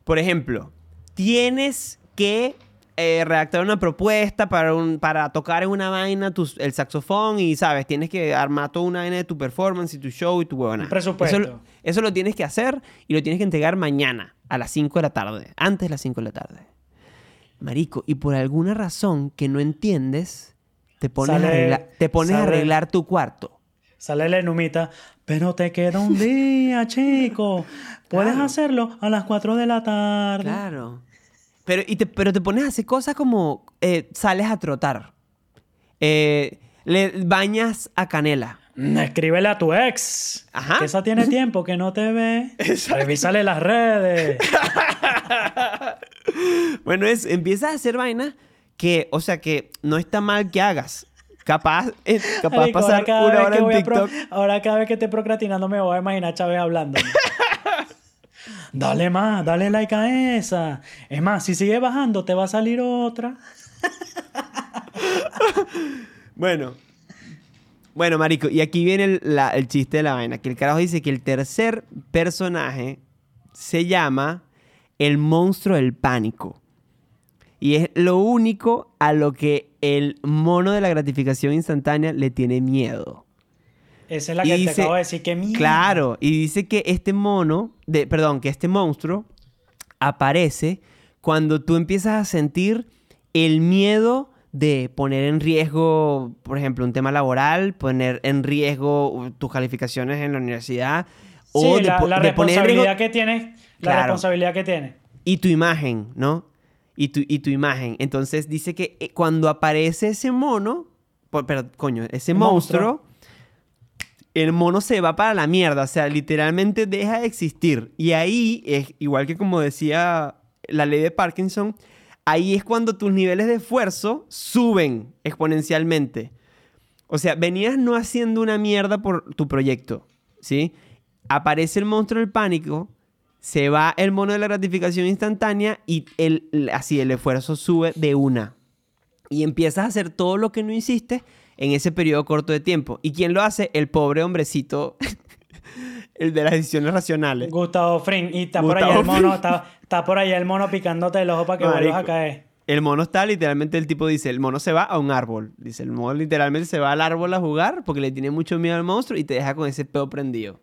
Por ejemplo, tienes que eh, redactar una propuesta para, un, para tocar en una vaina tu- el saxofón y, ¿sabes? Tienes que armar toda una vaina de tu performance y tu show y tu huevona. Presupuesto. Eso, lo- eso lo tienes que hacer y lo tienes que entregar mañana a las 5 de la tarde, antes de las 5 de la tarde. Marico, y por alguna razón que no entiendes, te pones, Sale- a, arreglar, te pones a arreglar tu cuarto. Sale la enumita, pero te queda un día, chico. Puedes Claro. hacerlo a las 4 de la tarde. Claro. Pero, y te, pero te pones a hacer cosas como eh, sales a trotar. Eh, le bañas a canela. Mm, Escríbele a tu ex. Ajá. Que esa tiene tiempo que no te ve. Revísale las redes. Bueno, es, empiezas a hacer vainas que, o sea, que no está mal que hagas. Capaz, eh, capaz ahora pasar una hora en a pro- TikTok. ahora cada vez que esté procrastinando me voy a imaginar a Chávez hablando. dale más, dale like a esa. Es más, si sigue bajando te va a salir otra. Bueno. Bueno, marico, y aquí viene el, la- el chiste de la vaina. Que el carajo dice que el tercer personaje se llama el monstruo del pánico. Y es lo único a lo que el mono de la gratificación instantánea le tiene miedo. Esa es la que dice- te acabo de decir que mierda. Claro, y dice que este mono, de, perdón, que este monstruo aparece cuando tú empiezas a sentir el miedo de poner en riesgo, por ejemplo, un tema laboral, poner en riesgo tus calificaciones en la universidad, o Sí, de, la, la de poner en riesgo responsabilidad que tienes. La Claro. responsabilidad que tienes. y tu imagen, ¿no? Y tu, y tu imagen. Entonces dice que eh, cuando aparece ese mono, por- pero coño, ese monstruo. El mono se va para la mierda, o sea, literalmente deja de existir. Y ahí es igual que como decía la ley de Parkinson, ahí es cuando tus niveles de esfuerzo suben exponencialmente. O sea, venías no haciendo una mierda por tu proyecto, ¿sí? Aparece el monstruo del pánico, se va el mono de la gratificación instantánea y el, así el esfuerzo sube de una. Y empiezas a hacer todo lo que no hiciste en ese periodo corto de tiempo. ¿Y quién lo hace? El pobre hombrecito, el de las decisiones racionales. Gustavo Fring. Y está por allá el mono, está, está por allá el mono picándote el ojo para que Marico. vuelvas a caer. El mono está literalmente, el tipo dice, el mono se va a un árbol. Dice, el mono literalmente se va al árbol a jugar porque le tiene mucho miedo al monstruo y te deja con ese pedo prendido.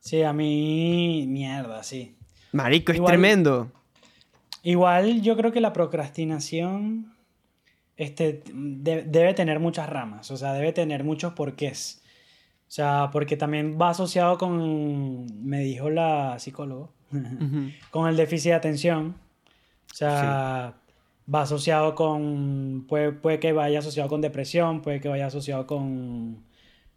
Sí, a mí, mierda, sí. Marico, es Igual- tremendo. Igual yo creo que la procrastinación este, de- debe tener muchas ramas, o sea, debe tener muchos porqués. O sea, porque también va asociado con, me dijo la psicólogo, Ujú. con el déficit de atención. O sea, va asociado con, puede, puede que vaya asociado con depresión, puede que vaya asociado con,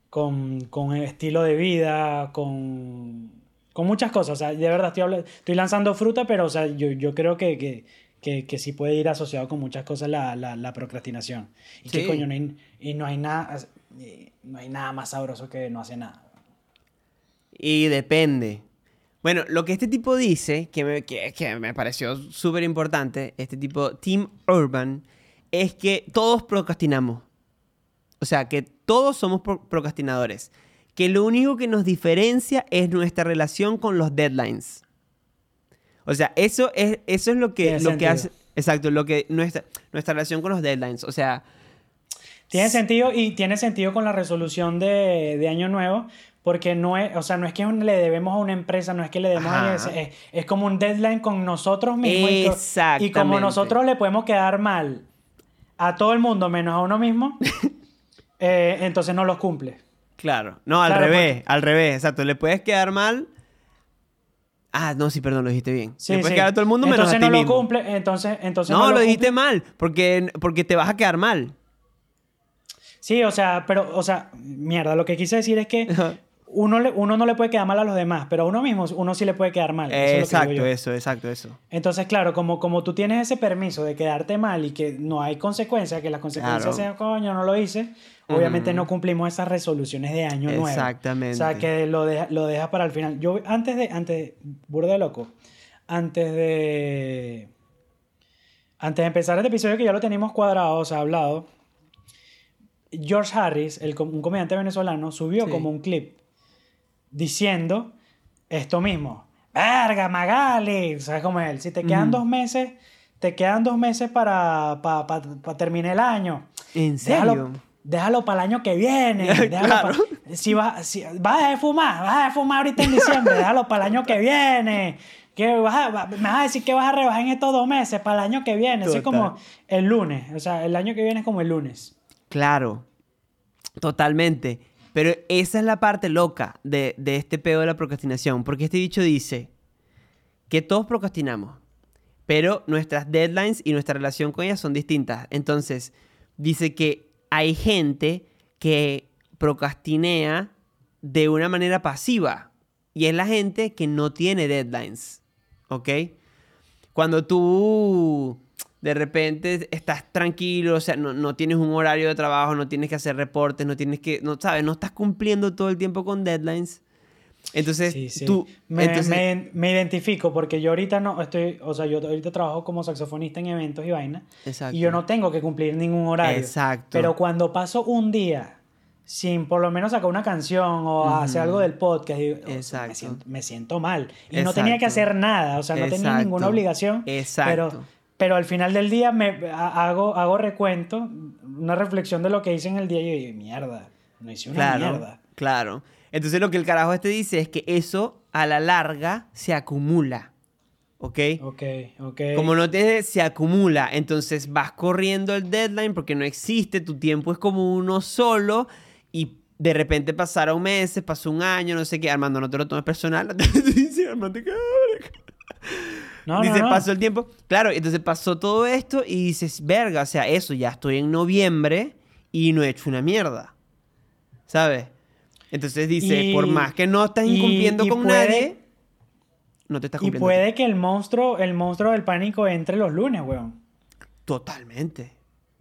con, con el estilo de vida, con, con muchas cosas. O sea, de verdad estoy, estoy lanzando fruta, pero o sea, yo, yo creo que, que, que, que sí puede ir asociado con muchas cosas la, la, la procrastinación. Y que Sí. coño, no hay, y no hay nada, eh, no hay nada más sabroso que no hacer nada. Y depende. Bueno, lo que este tipo dice, que me, que, que me pareció súper importante, este tipo, Tim Urban, es que todos procrastinamos. O sea, que todos somos pro- procrastinadores. Que lo único que nos diferencia es nuestra relación con los deadlines. O sea, eso es, eso es lo que, Tiene lo que hace. Exacto, lo que nuestra, nuestra relación con los deadlines. O sea, Tiene sentido y tiene sentido con la resolución de, de Año Nuevo, porque no es, o sea, no es que le debemos a una empresa, no es que le debemos a es, es como un deadline con nosotros mismos. y co- Y, como nosotros le podemos quedar mal a todo el mundo menos a uno mismo, eh, entonces no los cumple. Claro, no, al Claro, revés, al revés, exacto. Le puedes quedar mal. Ah, no, sí, perdón, lo dijiste bien. Sí, le puedes sí. quedar a todo el mundo menos entonces a ti no mismo. lo cumple, entonces, entonces no, no, lo dijiste mal, porque, porque te vas a quedar mal. Sí, o sea, pero, o sea, mierda, lo que quise decir es que. Uno, le- uno no le puede quedar mal a los demás, pero a uno mismo uno sí le puede quedar mal. Eso es lo que digo exacto, yo. eso, exacto, eso. Entonces, claro, como, como tú tienes ese permiso de quedarte mal y que no hay consecuencias, que las consecuencias Claro. sean, coño, no lo hice, obviamente no cumplimos esas resoluciones de año nuevo. Exactamente. O sea, que lo, deja- lo dejas para el final. Yo, antes de, antes, burda de loco, antes de, antes de empezar este episodio que ya lo teníamos cuadrado, o sea, hablado, George Harris, el, un comediante venezolano, subió Sí. como un clip diciendo esto mismo. Verga, Magali. ¿Sabes cómo es él? Si te quedan dos meses, te quedan dos meses para, para, para- para terminar el año. ¿En serio? Déjalo, déjalo para el año que viene. déjalo Claro. pa- si vas, si, vas a fumar, vas a fumar ahorita en diciembre, déjalo para el año que viene. Que vas a- va- me vas a decir que vas a rebajar en estos dos meses para el año que viene. Así como el lunes. O sea, el año que viene es como el lunes. Claro, totalmente. Pero esa es la parte loca de, de este pedo de la procrastinación. Porque este dicho dice que todos procrastinamos, pero nuestras deadlines y nuestra relación con ellas son distintas. Entonces, dice que hay gente que procrastinea de una manera pasiva. Y es la gente que no tiene deadlines. ¿Ok? Cuando tú de repente estás tranquilo, o sea, no, no tienes un horario de trabajo, no tienes que hacer reportes, no tienes que, no sabes, no estás cumpliendo todo el tiempo con deadlines. Entonces, Sí, sí. tú, me, entonces- me- me identifico porque yo ahorita no estoy, o sea, yo ahorita trabajo como saxofonista en eventos y vainas. Exacto. Y yo no tengo que cumplir ningún horario. Exacto. Pero cuando paso un día sin por lo menos sacar una canción o hacer algo del podcast, digo, o sea, Exacto. me, siento, me siento mal. Y no tenía que hacer nada, o sea, no tenía ninguna obligación. Exacto. Pero, pero al final del día me ha- hago, hago recuento, una reflexión de lo que hice en el día y yo digo, mierda, no hice una claro, mierda. claro. Entonces lo que el carajo este dice es que eso a la larga se acumula. ¿Ok? Ok, ok. Como no te se acumula, entonces vas corriendo el deadline porque no existe, tu tiempo es como uno solo y de repente pasaron meses, pasó un año, no sé qué. Armando, no te lo tomes personal. Armando, ¿qué? No, Dice, no, no. pasó el tiempo. Claro, entonces pasó todo esto y dices, verga, o sea, eso, ya estoy en noviembre y no he hecho una mierda. ¿Sabes? Entonces dice, Y- por más que no estás y- incumpliendo y con puede- nadie, no te estás Y cumpliendo. puede que el monstruo, el monstruo del pánico entre los lunes, weón. Totalmente.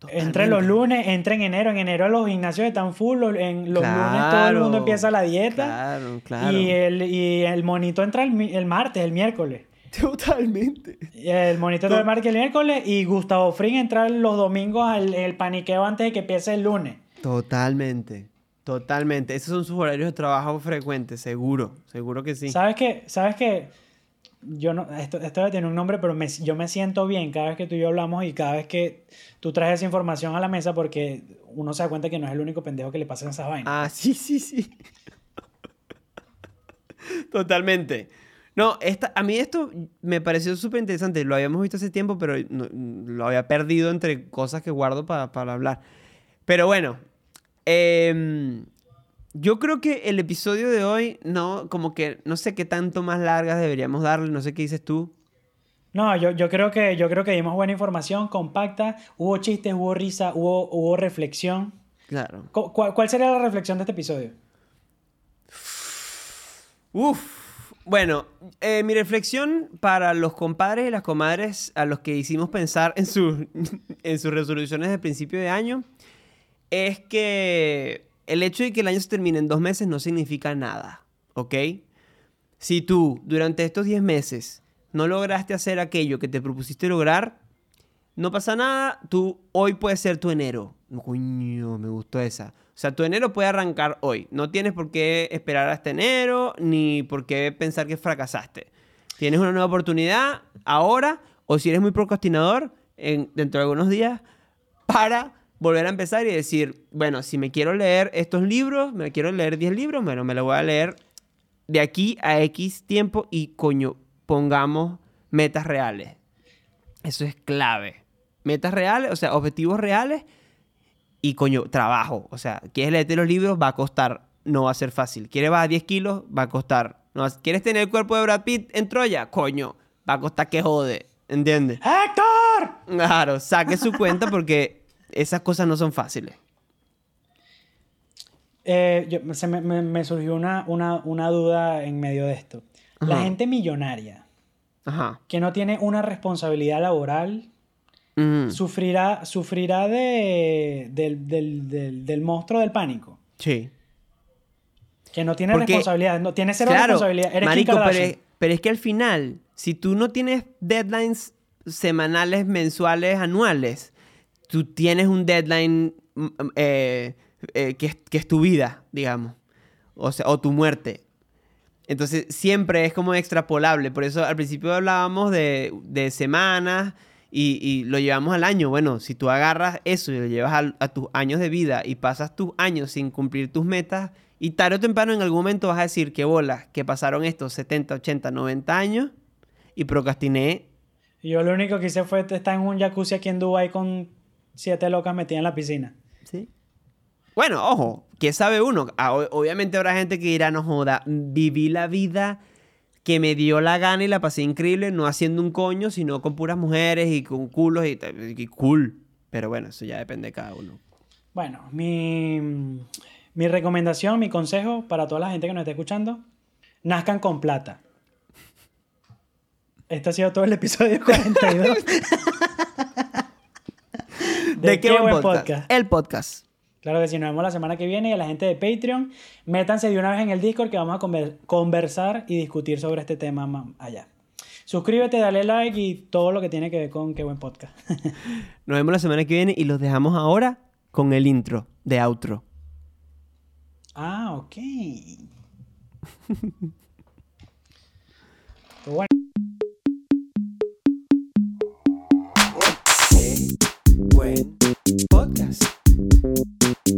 Entre los lunes, entre en enero. En enero los gimnasios están full. los- En los lunes todo el mundo empieza la dieta. Claro, claro. Y, el, y el monito entra el, el martes, el miércoles. Totalmente. El monito entra el martes y el miércoles. Y Gustavo Fring entra los domingos al el paniqueo antes de que empiece el lunes. Totalmente. Totalmente. Esos son sus horarios de trabajo frecuentes, seguro. Seguro que sí. ¿Sabes qué? ¿Sabes qué? Yo no, esto, esto debe tener un nombre, pero me- yo me siento bien cada vez que tú y yo hablamos y cada vez que tú traes esa información a la mesa porque uno se da cuenta que no es el único pendejo que le pasan esas vainas. Ah, sí, sí, sí. Totalmente. No, esta, a mí esto me pareció súper interesante. Lo habíamos visto hace tiempo, pero no- lo había perdido entre cosas que guardo pa- para hablar. Pero bueno, em, yo creo que el episodio de hoy, no, como que no sé qué tanto más largas deberíamos darle, no sé qué dices tú. No, yo, yo, creo que, yo creo que dimos buena información, compacta, hubo chistes, hubo risa, hubo, hubo reflexión. Claro. Cu- ¿Cuál, cuál sería la reflexión de este episodio? Uf. Bueno, eh, mi reflexión para los compadres y las comadres a los que hicimos pensar en, sus en sus resoluciones de principio de año es que el hecho de que el año se termine en dos meses no significa nada, ¿ok? Si tú durante estos 10 meses no lograste hacer aquello que te propusiste lograr, no pasa nada, tú hoy puede ser tu enero. Coño, me gustó esa. O sea, tu enero puede arrancar hoy. No tienes por qué esperar hasta enero, ni por qué pensar que fracasaste. Tienes una nueva oportunidad ahora, o si eres muy procrastinador, en, dentro de algunos días, para volver a empezar y decir, bueno, si me quiero leer estos libros, me quiero leer 10 libros, bueno, me lo voy a leer de aquí a X tiempo y coño, pongamos metas reales. Eso es clave. Metas reales, o sea, objetivos reales y coño, trabajo. O sea, quieres leerte los libros, va a costar, no va a ser fácil. ¿Quieres bajar 10 kilos? Va a costar. No va- ¿Quieres tener el cuerpo de Brad Pitt en Troya? Coño, va a costar que jode. ¿Entiendes? ¡Héctor! Claro, saque su cuenta porque esas cosas no son fáciles. Eh, yo- se me, me- me surgió una, una, una duda en medio de esto. La gente millonaria Ajá. que no tiene una responsabilidad laboral Ujú. sufrirá, sufrirá de, del, del, del, del monstruo del pánico. Sí. Que no tiene Porque- responsabilidad, no tiene cero Claro, responsabilidad. Eres marico, pero es, pero es que al final, si tú no tienes deadlines semanales, mensuales, anuales, tú tienes un deadline mm, eh, eh, que, es, que es tu vida, digamos, o, sea, o tu muerte. Entonces siempre es como extrapolable. Por eso al principio hablábamos de, de semanas y, y lo llevamos al año. Bueno, si tú agarras eso y lo llevas a, tus años de vida y pasas tus años sin cumplir tus metas, y tarde o temprano en algún momento vas a decir que bolas, que pasaron estos 70, 80, 90 años y procrastiné. Yo lo único que hice fue estar en un jacuzzi aquí en Dubai con siete locas metidas en la piscina. ¿Sí? Bueno, ojo, ¿qué sabe uno? Ah, obviamente habrá gente que dirá, no joda, viví la vida que me dio la gana y la pasé increíble, no haciendo un coño, sino con puras mujeres y con culos y, cool. Pero bueno, eso ya depende de cada uno. Bueno, mi, mi recomendación, mi consejo para toda la gente que nos está escuchando, nazcan con plata. Este ha sido todo el episodio 42. ¿De, qué, buen podcast? El podcast. Claro que sí, nos vemos la semana que viene y a la gente de Patreon, métanse de una vez en el Discord que vamos a conver- conversar y discutir sobre este tema ma- allá. Suscríbete, dale like y todo lo que tiene que ver con qué buen podcast. Nos vemos la semana que viene y los dejamos ahora con el intro de outro. ah, ok. Bueno. Qué buen podcast.